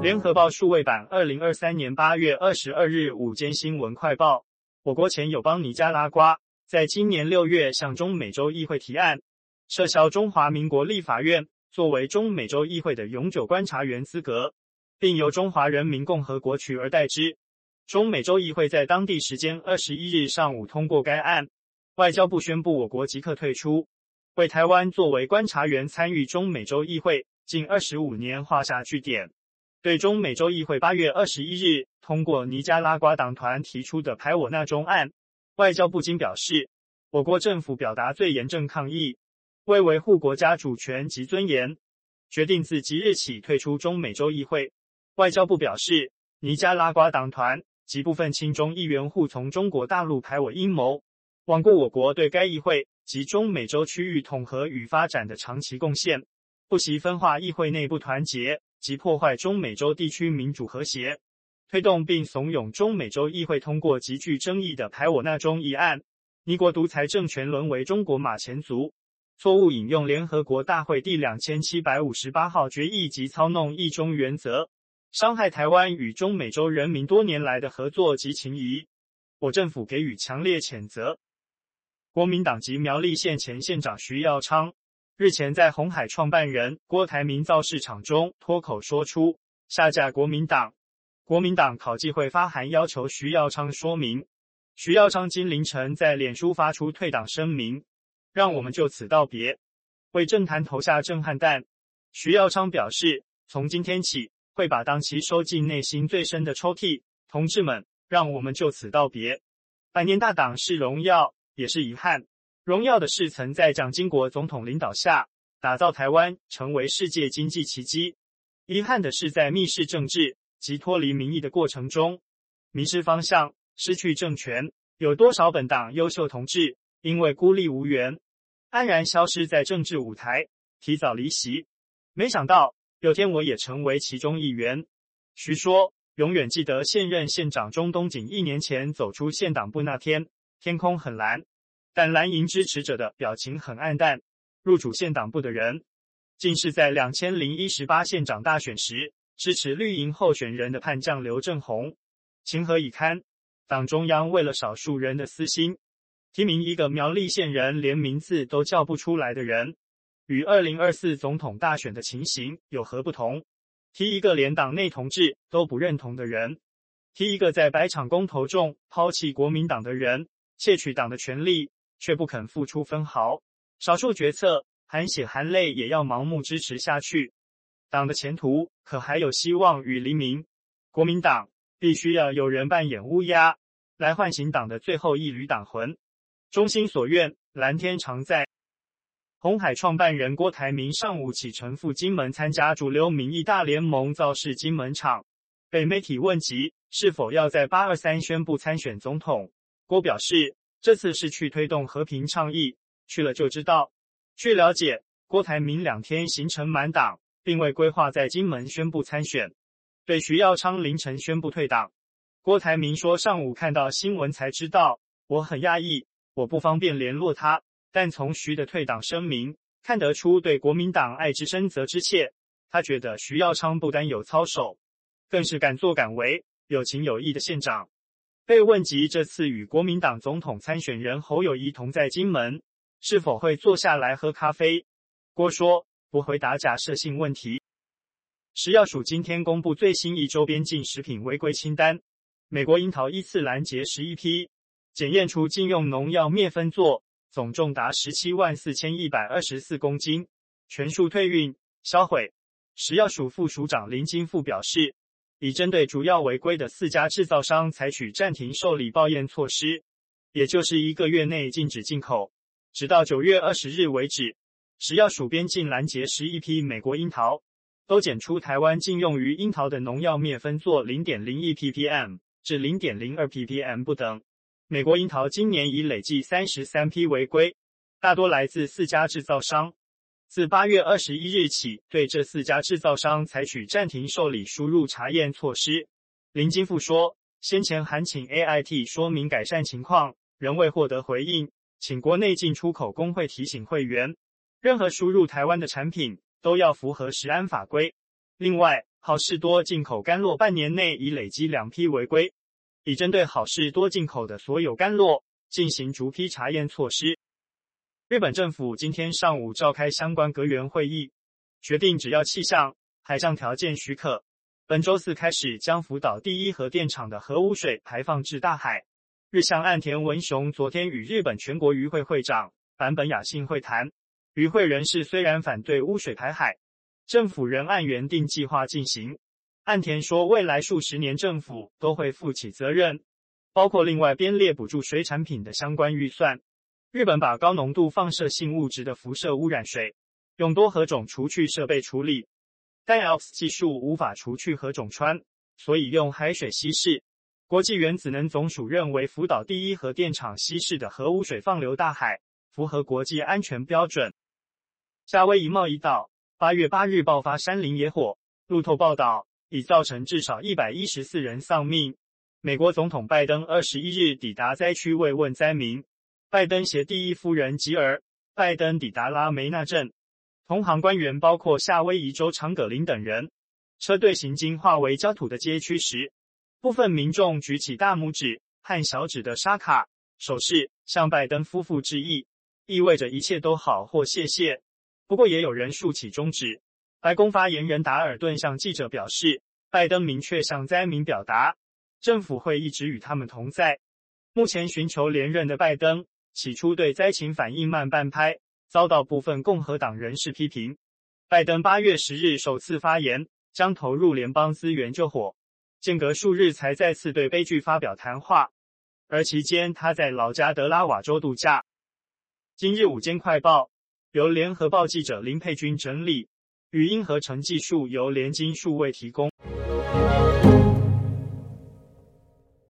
联合报数位版，二零二三年八月二十二日午间新闻快报：我国前友邦尼加拉瓜，在今年六月向中美洲议会提案，撤销中华民国立法院作为中美洲议会的永久观察员资格，并由中华人民共和国取而代之。中美洲议会在当地时间二十一日上午通过该案，外交部宣布我国即刻退出，为台湾作为观察员参与中美洲议会近二十五年画下句点。对中美洲议会八月二十一日通过尼加拉瓜党团提出的排我纳中案，外交部经表示，我国政府表达最严正抗议，为维护国家主权及尊严，决定自即日起退出中美洲议会。外交部表示，尼加拉瓜党团及部分亲中议员护从中国大陆排我阴谋，罔顾我国对该议会及中美洲区域统合与发展的长期贡献，不惜分化议会内部团结。及破坏中美洲地区民主和谐，推动并怂恿中美洲议会通过极具争议的排我纳中议案，尼国独裁政权沦为中国马前卒，错误引用联合国大会第两千七百五十八号决议及操弄一中原则，伤害台湾与中美洲人民多年来的合作及情谊，我政府给予强烈谴责。国民党籍苗栗县前县长徐耀昌。日前在红海创办人郭台铭造势场中脱口说出下架国民党，国民党考纪会发函要求徐耀昌说明。徐耀昌今凌晨在脸书发出退党声明，让我们就此道别，为政坛投下震撼弹。徐耀昌表示，从今天起会把党旗收进内心最深的抽屉。同志们，让我们就此道别。百年大党是荣耀，也是遗憾。荣耀的是，曾在蒋经国总统领导下打造台湾成为世界经济奇迹；遗憾的是，在密室政治及脱离民意的过程中，迷失方向，失去政权。有多少本党优秀同志因为孤立无援，安然消失在政治舞台，提早离席？没想到有天我也成为其中一员。徐说：“永远记得现任县长钟东锦一年前走出县党部那天，天空很蓝。”但蓝营支持者的表情很黯淡，入主县党部的人，竟是在两千零一十八县长大选时支持绿营候选人的叛将刘政鸿，情何以堪？党中央为了少数人的私心，提名一个苗栗县人连名字都叫不出来的人，与二零二四总统大选的情形有何不同？提一个连党内同志都不认同的人，提一个在百场公投中抛弃国民党的人，窃取党的权力。却不肯付出分毫，少数决策含血含泪也要盲目支持下去，党的前途可还有希望与黎明？国民党必须要有人扮演乌鸦，来唤醒党的最后一缕党魂。衷心所愿，蓝天常在。红海创办人郭台铭上午启程赴金门参加主流民意大联盟造势金门场，被媒体问及是否要在八二三宣布参选总统，郭表示。这次是去推动和平倡议，去了就知道。据了解，郭台铭两天行程满档，并未规划在金门宣布参选。对徐耀昌凌晨宣布退党，郭台铭说：“上午看到新闻才知道，我很讶异，我不方便联络他。但从徐的退党声明看得出对国民党爱之深责之切。他觉得徐耀昌不单有操守，更是敢作敢为、有情有义的县长。”被问及这次与国民党总统参选人侯友谊同在金门，是否会坐下来喝咖啡，郭说不回答假设性问题。食药署今天公布最新一周边境食品违规清单，美国樱桃依次拦截十一批，检验出禁用农药灭分唑，总重达十七万四千一百二十四公斤，全数退运销毁。食药署副署长林金富表示。已针对主要违规的四家制造商采取暂停受理报验措施，也就是一个月内禁止进口，直到九月二十日为止。食药署边境拦截十一批美国樱桃，都检出台湾禁用于樱桃的农药灭分唑零点零一 ppm 至零点零二 ppm 不等。美国樱桃今年已累计三十三批违规，大多来自四家制造商。自八月二十一日起，对这四家制造商采取暂停受理输入查验措施。林金富说，先前函请 AIT 说明改善情况，仍未获得回应，请国内进出口工会提醒会员，任何输入台湾的产品都要符合食安法规。另外，好事多进口干酪半年内已累积两批违规，已针对好事多进口的所有干酪进行逐批查验措施。日本政府今天上午召开相关阁员会议，决定只要气象、海上条件许可，本周四开始将福岛第一核电厂的核污水排放至大海。日相岸田文雄昨天与日本全国渔会会长坂本雅信会谈，渔会人士虽然反对污水排海，政府仍按原定计划进行。岸田说，未来数十年政府都会负起责任，包括另外编列补助水产品的相关预算。日本把高浓度放射性物质的辐射污染水用多核种除去设备处理，但 ALPS 技术无法除去核种川，所以用海水稀释。国际原子能总署认为福岛第一核电厂稀释的核污水放流大海，符合国际安全标准。夏威夷茂宜岛八月八日爆发山林野火，路透报道已造成至少一百一十四人丧命。美国总统拜登二十一日抵达灾区慰问灾民。拜登携第一夫人吉尔·拜登抵达拉梅纳镇，同行官员包括夏威夷州长葛林等人。车队行经化为焦土的街区时，部分民众举起大拇指和小指的沙卡手势，向拜登夫妇致意，意味着一切都好或谢谢。不过，也有人竖起中指。白宫发言人达尔顿向记者表示，拜登明确向灾民表达，政府会一直与他们同在。目前寻求连任的拜登。起初对灾情反应慢半拍，遭到部分共和党人士批评。拜登八月十日首次发言，将投入联邦资源救火，间隔数日才再次对悲剧发表谈话。而期间他在老家德拉瓦州度假。今日午间快报由联合报记者林佩君整理，语音合成技术由联经数位提供。